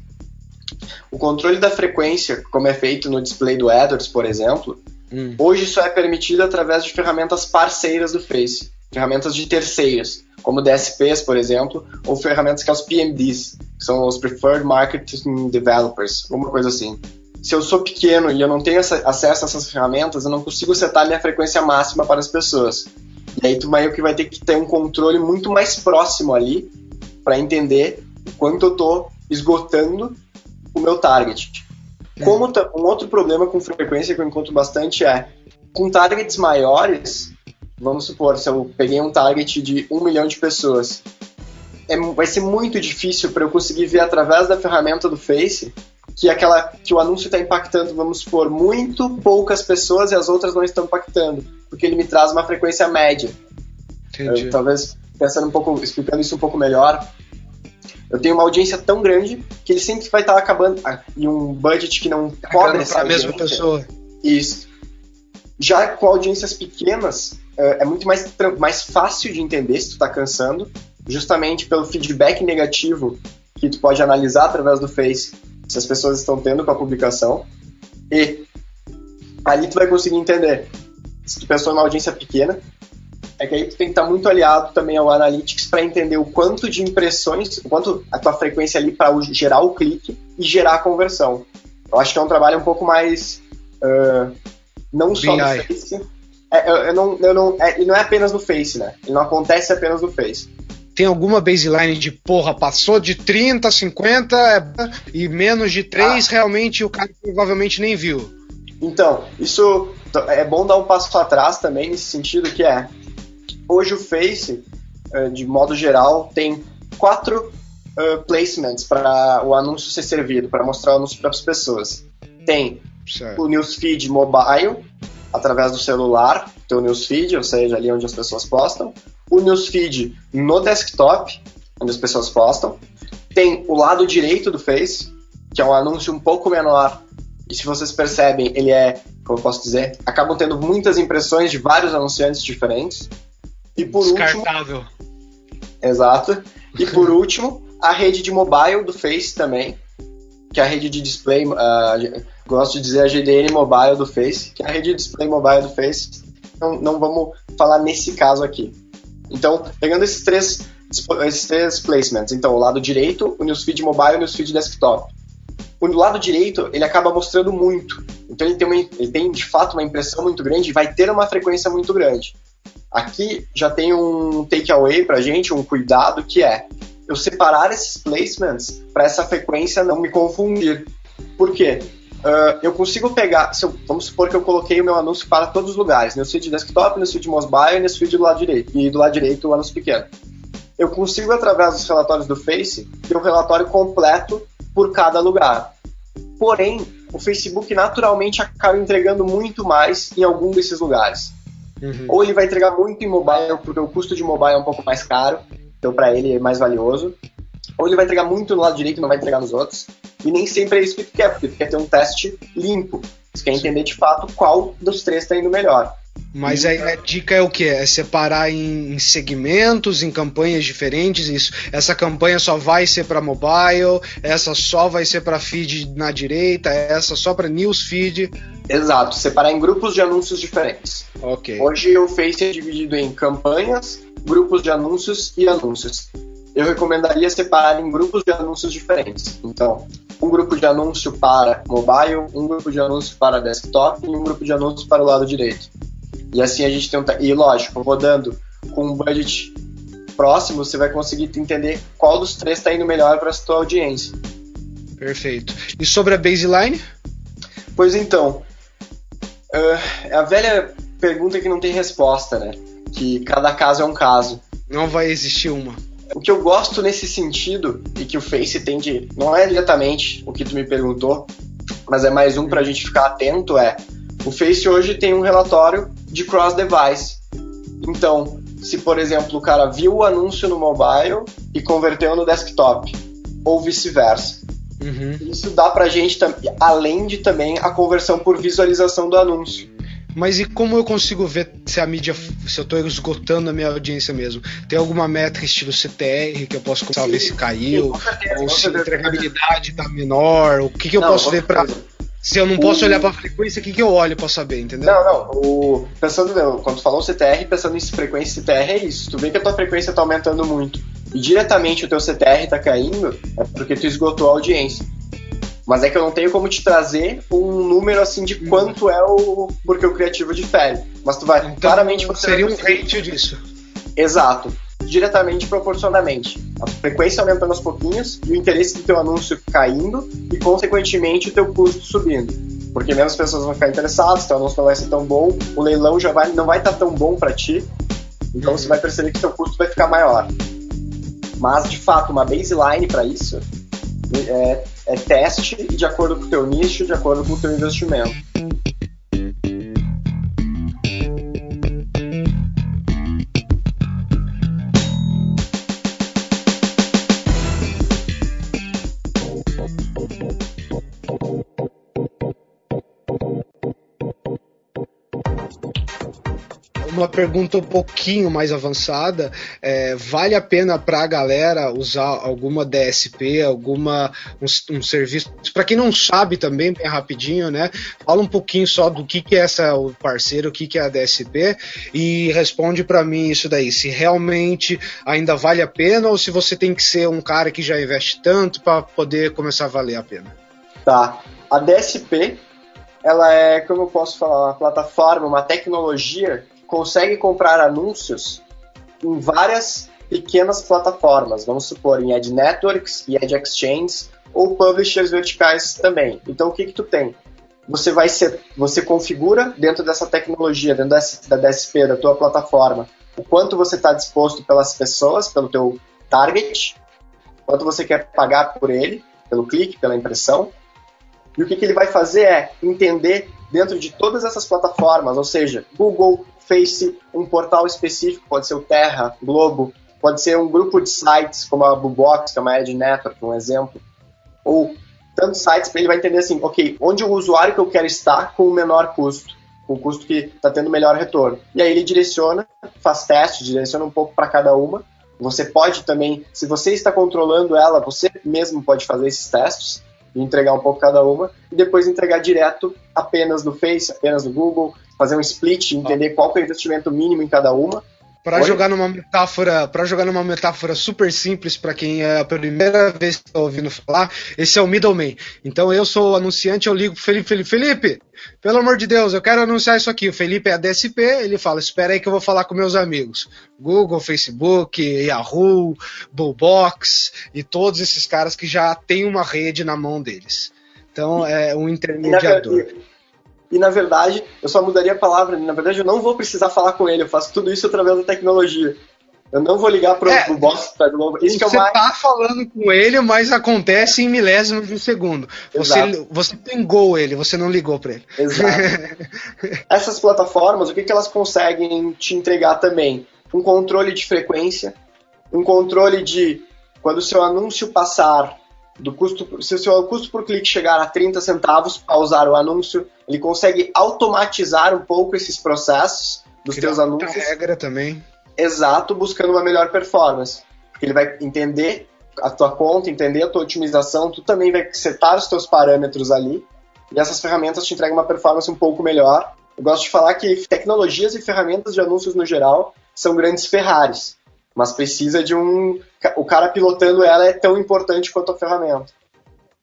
O controle da frequência, como é feito no display do AdWords, por exemplo, hum. hoje só é permitido através de ferramentas parceiras do Face, ferramentas de terceiros, como DSPs, por exemplo, ou ferramentas que são os PMDs, que são os Preferred Marketing Developers, alguma coisa assim. Se eu sou pequeno e eu não tenho acesso a essas ferramentas, eu não consigo setar minha frequência máxima para as pessoas. E aí tu vai que vai ter que ter um controle muito mais próximo ali para entender o quanto eu estou esgotando o meu target. É. Como um outro problema com frequência que eu encontro bastante é com targets maiores, vamos supor, se eu peguei um target de um milhão de pessoas, é, vai ser muito difícil para eu conseguir ver através da ferramenta do Face que aquela que o anúncio está impactando, vamos supor, muito poucas pessoas e as outras não estão impactando, porque ele me traz uma frequência média. Eu, talvez pensando um pouco, explicando isso um pouco melhor, eu tenho uma audiência tão grande que ele sempre vai estar acabando ah, e um budget que não cobre essa mesma pessoa. Isso. Já com audiências pequenas, é, é muito mais, mais fácil de entender se tu está cansando, justamente pelo feedback negativo que tu pode analisar através do Face se as pessoas estão tendo com a publicação. E ali tu vai conseguir entender se tu pensou numa audiência pequena, é que aí tu tem que estar muito aliado também ao Analytics para entender o quanto de impressões, o quanto a tua frequência ali para gerar o clique e gerar a conversão. Eu acho que é um trabalho um pouco mais uh, não só no Face. É, eu, eu, não, eu não, é, ele não é apenas no Face, né? Ele não acontece apenas no Face. Tem alguma baseline de porra, passou de 30, 50 é, e menos de 3, ah. realmente o cara provavelmente nem viu. Então, isso é bom dar um passo atrás também nesse sentido que é hoje o Face, eh, de modo geral, tem quatro uh, placements para o anúncio ser servido, para mostrar o anúncio para as pessoas. Tem certo. o newsfeed mobile, através do celular, teu newsfeed, ou seja, ali onde as pessoas postam. O newsfeed no desktop, onde as pessoas postam. Tem o lado direito do Face, que é um anúncio um pouco menor. E se vocês percebem, ele é, como eu posso dizer, acabam tendo muitas impressões de vários anunciantes diferentes. E por Descartável. último. Exato. E por último, a rede de mobile do Face também, que é a rede de display, uh, gosto de dizer a GDN mobile do Face, que é a rede de display mobile do Face. Não, não vamos falar nesse caso aqui. Então, pegando esses três, esses três placements, então o lado direito, o newsfeed mobile e o newsfeed desktop. O lado direito, ele acaba mostrando muito. Então ele tem, uma, ele tem de fato uma impressão muito grande e vai ter uma frequência muito grande. Aqui já tem um takeaway para gente, um cuidado que é eu separar esses placements para essa frequência não me confundir. Por quê? Uh, eu consigo pegar, eu, vamos supor que eu coloquei o meu anúncio para todos os lugares, no feed desktop, no feed mobile e no feed do lado direito, e do lado direito o anúncio pequeno. Eu consigo, através dos relatórios do Face, ter um relatório completo por cada lugar. Porém, o Facebook naturalmente acaba entregando muito mais em algum desses lugares. Uhum. Ou ele vai entregar muito em mobile, porque o custo de mobile é um pouco mais caro, então para ele é mais valioso. Ou ele vai entregar muito no lado direito e não vai entregar nos outros. E nem sempre é isso que tu quer, porque tu quer ter um teste limpo. Tu quer entender de fato qual dos três está indo melhor. Mas aí a dica é o que? É separar em, segmentos, em campanhas diferentes. Isso. Essa campanha só vai ser para mobile, essa só vai ser para feed na direita, essa só para news feed. Exato, separar em grupos de anúncios diferentes. Ok. Hoje o Face é dividido em campanhas, grupos de anúncios e anúncios. Eu recomendaria separar em grupos de anúncios diferentes. Então, um grupo de anúncio para mobile, um grupo de anúncio para desktop e um grupo de anúncios para o lado direito. E assim a gente tem um. E lógico, rodando com um budget próximo, você vai conseguir entender qual dos três está indo melhor para a sua audiência. Perfeito. E sobre a baseline? Pois então, uh, é a velha pergunta que não tem resposta, né? Que cada caso é um caso. Não vai existir uma. O que eu gosto nesse sentido, e que o Face tende, não é diretamente o que tu me perguntou, mas é mais um para a gente ficar atento, é o Face hoje tem um relatório de cross-device. Então, se por exemplo o cara viu o anúncio no mobile e converteu no desktop, ou vice-versa. Uhum. Isso dá pra gente, além de também a conversão por visualização do anúncio. Mas e como eu consigo ver se a mídia, se eu estou esgotando a minha audiência mesmo? Tem alguma métrica estilo CTR que eu posso começar a ver se caiu? Sim, ou se a entregabilidade está menor? O que, que eu não, posso ver para se eu não posso o... olhar para a frequência, o que, que eu olho para saber, entendeu? Não, não. O... Pensando, quando tu falou CTR, pensando em frequência CTR, é isso. Tu vê que a tua frequência está aumentando muito e diretamente o teu CTR está caindo, é porque tu esgotou a audiência. Mas é que eu não tenho como te trazer um número assim de quanto é o porque o criativo difere. Mas tu vai então, claramente você seria um ratio disso. Exato. Diretamente proporcionalmente. A frequência aumentando aos pouquinhos e o interesse do teu anúncio caindo e, consequentemente, o teu custo subindo. Porque menos pessoas vão ficar interessadas, teu anúncio não vai ser tão bom, o leilão já vai, não vai estar tão bom para ti, então uhum. você vai perceber que teu custo vai ficar maior. Mas, de fato, uma baseline para isso é, é teste de acordo com o teu nicho, de acordo com o teu investimento. Uma pergunta um pouquinho mais avançada. É, vale a pena para a galera usar alguma DSP, alguma um, um serviço? Para quem não sabe também, bem rapidinho, né? Fala um pouquinho só do que, que é essa, o parceiro, o que, que é a DSP e responde para mim isso daí. Se realmente ainda vale a pena ou se você tem que ser um cara que já investe tanto para poder começar a valer a pena. Tá. A DSP ela é, como eu posso falar, uma plataforma, uma tecnologia consegue comprar anúncios em várias pequenas plataformas, vamos supor em Ad Networks e Ad Exchange ou publishers verticais também. Então o que que tu tem? Você vai ser, você configura dentro dessa tecnologia, dentro da DSP da tua plataforma, o quanto você está disposto pelas pessoas, pelo teu target, quanto você quer pagar por ele, pelo clique, pela impressão. E o que, que ele vai fazer é entender dentro de todas essas plataformas, ou seja, Google, Face, um portal específico, pode ser o Terra, Globo, pode ser um grupo de sites como a Bubox, que é uma ad network, um exemplo, ou tantos sites para ele vai entender assim, ok, onde o usuário que eu quero estar com o menor custo, com o custo que está tendo melhor retorno. E aí ele direciona, faz testes, direciona um pouco para cada uma. Você pode também, se você está controlando ela, você mesmo pode fazer esses testes e entregar um pouco cada uma, e depois entregar direto apenas no Face, apenas no Google, fazer um split, entender qual é o investimento mínimo em cada uma. Para jogar numa metáfora, para jogar numa metáfora super simples para quem é a primeira vez que está ouvindo falar, esse é o middleman. Então eu sou o anunciante, eu ligo pro Felipe, Felipe, Felipe, pelo amor de Deus, eu quero anunciar isso aqui. O Felipe é a DSP, ele fala, espera aí que eu vou falar com meus amigos. Google, Facebook, Yahoo, Bullbox e todos esses caras que já têm uma rede na mão deles. Então é um intermediador. E na verdade, eu só mudaria a palavra. Na verdade, eu não vou precisar falar com ele. Eu faço tudo isso através da tecnologia. Eu não vou ligar pro, é, pro boss Globo. Isso você é mais... tá falando com ele, mas acontece em milésimos de segundo. Você, você pingou ele, você não ligou para ele. Exato. Essas plataformas, o que, que elas conseguem te entregar também? Um controle de frequência, um controle de quando o seu anúncio passar do custo, se o seu custo por clique chegar a 30 centavos para usar o anúncio, ele consegue automatizar um pouco esses processos dos Criar teus anúncios. regra também. Exato, buscando uma melhor performance. Porque ele vai entender a tua conta, entender a tua otimização, tu também vai setar os teus parâmetros ali, e essas ferramentas te entregam uma performance um pouco melhor. Eu gosto de falar que tecnologias e ferramentas de anúncios no geral são grandes Ferraris mas precisa de um. O cara pilotando ela é tão importante quanto a ferramenta.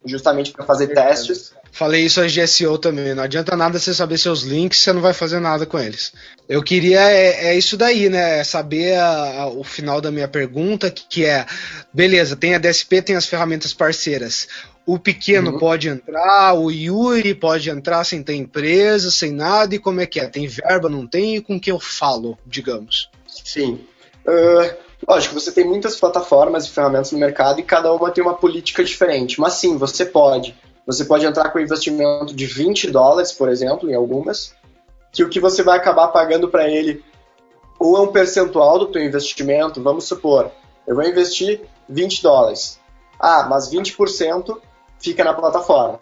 Justamente para fazer testes. Falei isso a GSO também. Não adianta nada você saber seus links, você não vai fazer nada com eles. Eu queria é, é isso daí, né? É saber a, a, o final da minha pergunta, que, que, é: beleza, tem a DSP, tem as ferramentas parceiras. O pequeno uhum. pode entrar, o Yuri pode entrar sem ter empresa, sem nada, e como é que é? Tem verba, não tem? E com que eu falo, digamos? Sim. Uh, Lógico, você tem muitas plataformas e ferramentas no mercado e cada uma tem uma política diferente. Mas sim, você pode. Você pode entrar com um investimento de 20 dólares, por exemplo, em algumas, que o que você vai acabar pagando para ele ou é um percentual do teu investimento, vamos supor, eu vou investir 20 dólares. Ah, mas 20% fica na plataforma.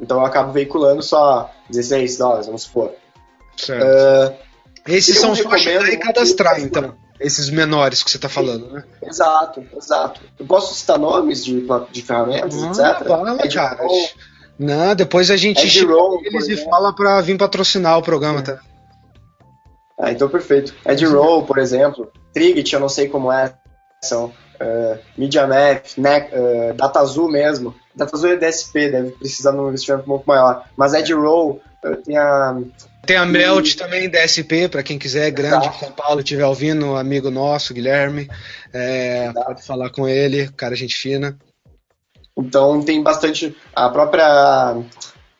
Então eu acabo veiculando só 16 dólares, vamos supor. Certo. Uh, Esses são os que e cadastrar, então. Esses menores que você está falando, né? Exato, exato. Eu posso citar nomes de, de ferramentas, ah, etc. Fala, é cara. Não, depois a gente é roll, eles e fala para vir patrocinar o programa, tá? Ah, então perfeito. Ed Roll, por exemplo, Trigit, eu não sei como é, são uh, MediaMath, né, uh, DataZoo mesmo. DataZoo é DSP, deve precisar de um investimento um pouco maior. Mas Ed Roll, uh, tem a tem a Melt e... também, DSP, para quem quiser, grande Exato. São Paulo, estiver ouvindo, um amigo nosso, Guilherme. É, pode falar com ele, cara, gente fina. Então tem bastante. A própria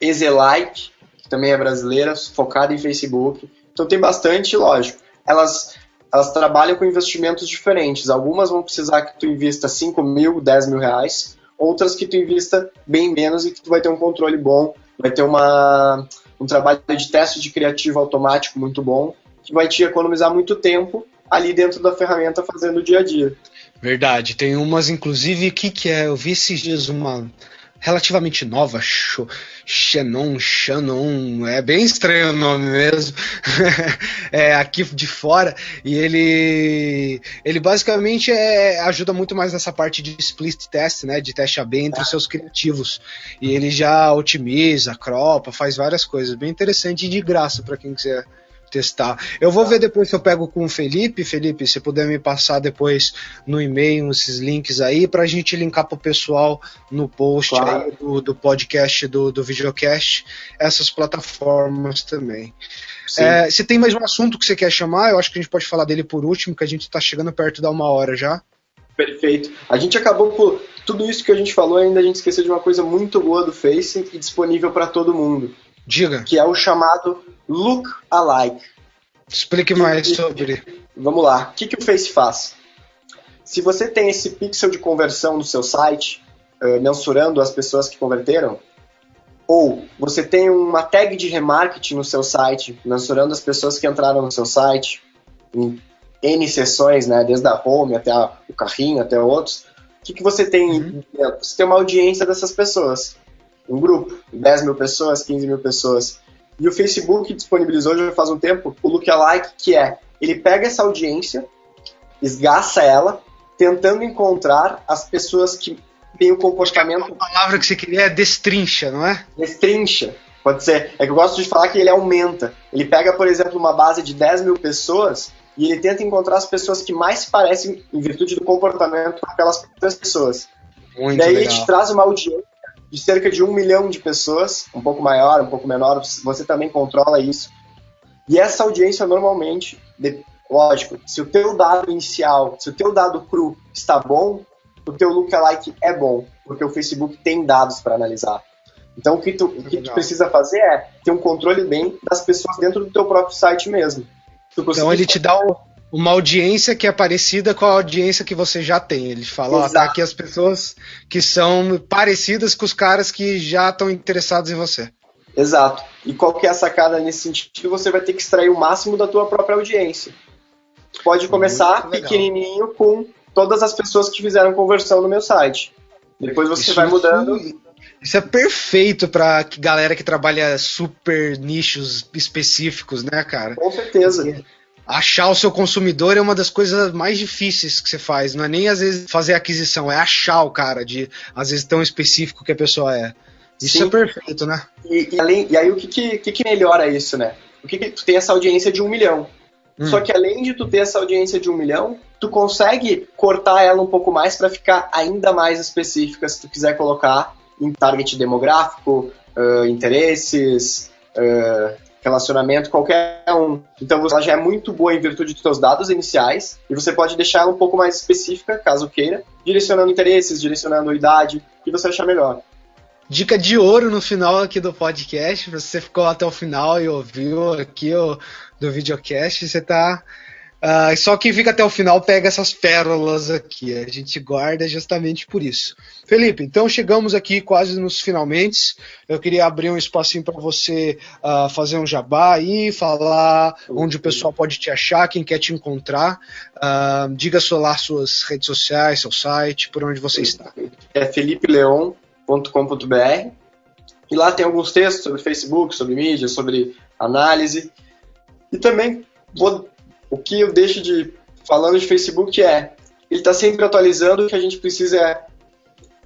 Ezelike, que também é brasileira, focada em Facebook. Então tem bastante, lógico. Elas, elas trabalham com investimentos diferentes. Algumas vão precisar que tu invista 5 mil, 10 mil reais. Outras que tu invista bem menos e que tu vai ter um controle bom, vai ter uma um trabalho de teste de criativo automático muito bom, que vai te economizar muito tempo ali dentro da ferramenta fazendo o dia a dia. Verdade, tem umas, inclusive, que que é? Eu vi esses dias uma relativamente nova, Shannon, Shannon, é bem estranho o nome mesmo, é aqui de fora, e ele ele basicamente é, ajuda muito mais nessa parte de split test, né, de teste AB entre os seus criativos, e ele já otimiza, cropa, faz várias coisas, bem interessante e de graça para quem quiser testar. Eu vou ver depois se eu pego com o Felipe. Felipe, se puder me passar depois no e-mail esses links aí para a gente linkar para o pessoal no post claro. do, do, podcast do, do videocast, essas plataformas também. É, se tem mais um assunto que você quer chamar, eu acho que a gente pode falar dele por último, que a gente está chegando perto da uma hora já. Perfeito. A gente acabou por tudo isso que a gente falou, ainda a gente esqueceu de uma coisa muito boa do Face e disponível para todo mundo. Diga. Que é o chamado Look Alike. Explique mais sobre. Vamos lá. O que, que o Face faz? Se você tem esse pixel de conversão no seu site, uh, mensurando as pessoas que converteram, ou você tem uma tag de remarketing no seu site, mensurando as pessoas que entraram no seu site, em N sessões, né, desde a home até a, o carrinho, até outros, o que, que você tem? Uhum. Você tem uma audiência dessas pessoas. Um grupo, 10 mil pessoas, 15 mil pessoas. E o Facebook disponibilizou já faz um tempo o Lookalike, que é ele pega essa audiência, esgaça ela, tentando encontrar as pessoas que têm o comportamento. A palavra que você queria é destrincha, não é? Destrincha. Pode ser. É que eu gosto de falar que ele aumenta. Ele pega, por exemplo, uma base de 10 mil pessoas e ele tenta encontrar as pessoas que mais se parecem, em virtude do comportamento, com aquelas pessoas. Muito e aí legal. ele te traz uma audiência de cerca de um milhão de pessoas, um pouco maior, um pouco menor, você também controla isso. E essa audiência normalmente, lógico, se o teu dado inicial, se o teu dado cru está bom, o teu lookalike é bom, porque o Facebook tem dados para analisar. Então o que, tu, o que tu precisa fazer é ter um controle bem das pessoas dentro do teu próprio site mesmo. Então ele te dá o, uma audiência que é parecida com a audiência que você já tem. Ele fala, ó, tá aqui as pessoas que são parecidas com os caras que já estão interessados em você. Exato. E qual que é a sacada nesse sentido? Você vai ter que extrair o máximo da tua própria audiência. Pode começar pequenininho com todas as pessoas que fizeram conversão no meu site. Depois você isso, vai mudando. Isso é perfeito para galera que trabalha super nichos específicos, né, cara? Com certeza. Porque achar o seu consumidor é uma das coisas mais difíceis que você faz. Não é nem às vezes fazer aquisição, é achar o cara de às vezes tão específico que a pessoa é. Isso Sim. é perfeito, né? E, e, além, e aí o que, que, que, melhora isso, né? O que, que tu tem essa audiência de um milhão. Hum. Só que além de tu ter essa audiência de um milhão, tu consegue cortar ela um pouco mais para ficar ainda mais específica se tu quiser colocar em target demográfico, uh, interesses, uh, relacionamento, qualquer um. Então ela já é muito boa em virtude dos seus dados iniciais e você pode deixar ela um pouco mais específica, caso queira, direcionando interesses, direcionando idade, que você achar melhor. Dica de ouro no final aqui do podcast, você ficou até o final e ouviu aqui o do videocast, você tá Uh, só quem fica até o final pega essas pérolas aqui. A gente guarda justamente por isso. Felipe, então chegamos aqui quase nos finalmente. Eu queria abrir um espacinho para você uh, fazer um jabá aí, falar onde o pessoal pode te achar, quem quer te encontrar. Uh, diga lá suas redes sociais, seu site, por onde você está. É felipeleon.com.br e lá tem alguns textos sobre Facebook, sobre mídia, sobre análise. E também vou o que eu deixo de falando de Facebook é ele está sempre atualizando, o que a gente precisa é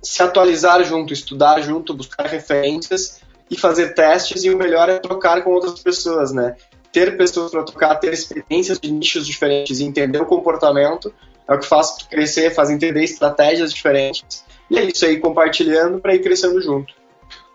se atualizar junto, estudar junto, buscar referências e fazer testes, e o melhor é trocar com outras pessoas, né? Ter pessoas para tocar, ter experiências de nichos diferentes e entender o comportamento é o que faz crescer, faz entender estratégias diferentes. E é isso aí, compartilhando para ir crescendo junto.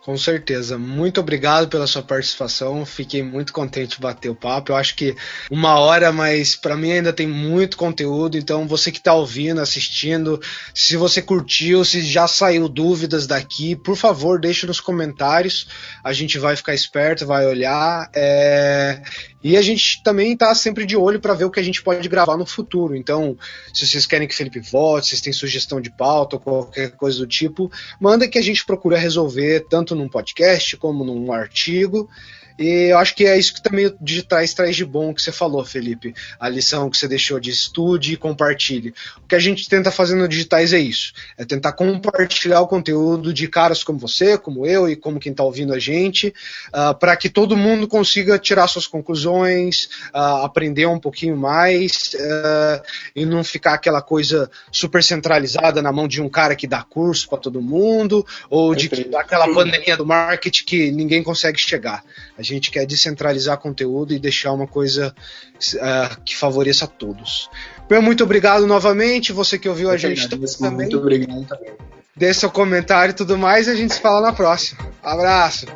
Com certeza. Muito obrigado pela sua participação. Fiquei muito contente de bater o papo. Eu acho que uma hora, mas para mim ainda tem muito conteúdo. Então, você que está ouvindo, assistindo, se você curtiu, se já saiu dúvidas daqui, por favor, deixe nos comentários. A gente vai ficar esperto, vai olhar. É... E a gente também está sempre de olho para ver o que a gente pode gravar no futuro. Então, se vocês querem que o Felipe volte, se vocês têm sugestão de pauta ou qualquer coisa do tipo, manda que a gente procura resolver tanto num podcast como num artigo. E eu acho que é isso que também o Digitais traz de bom que você falou, Felipe. A lição que você deixou de estude e compartilhe. O que a gente tenta fazer no Digitais é isso: é tentar compartilhar o conteúdo de caras como você, como eu e como quem está ouvindo a gente, uh, para que todo mundo consiga tirar suas conclusões, uh, aprender um pouquinho mais uh, e não ficar aquela coisa super centralizada na mão de um cara que dá curso para todo mundo ou de que, aquela pandemia do marketing que ninguém consegue chegar. A gente quer descentralizar conteúdo e deixar uma coisa uh, que favoreça a todos. Meu, muito obrigado novamente. Você que ouviu Eu a gente também. Muito obrigado também. Dê seu comentário e tudo mais e a gente se fala na próxima. Abraço.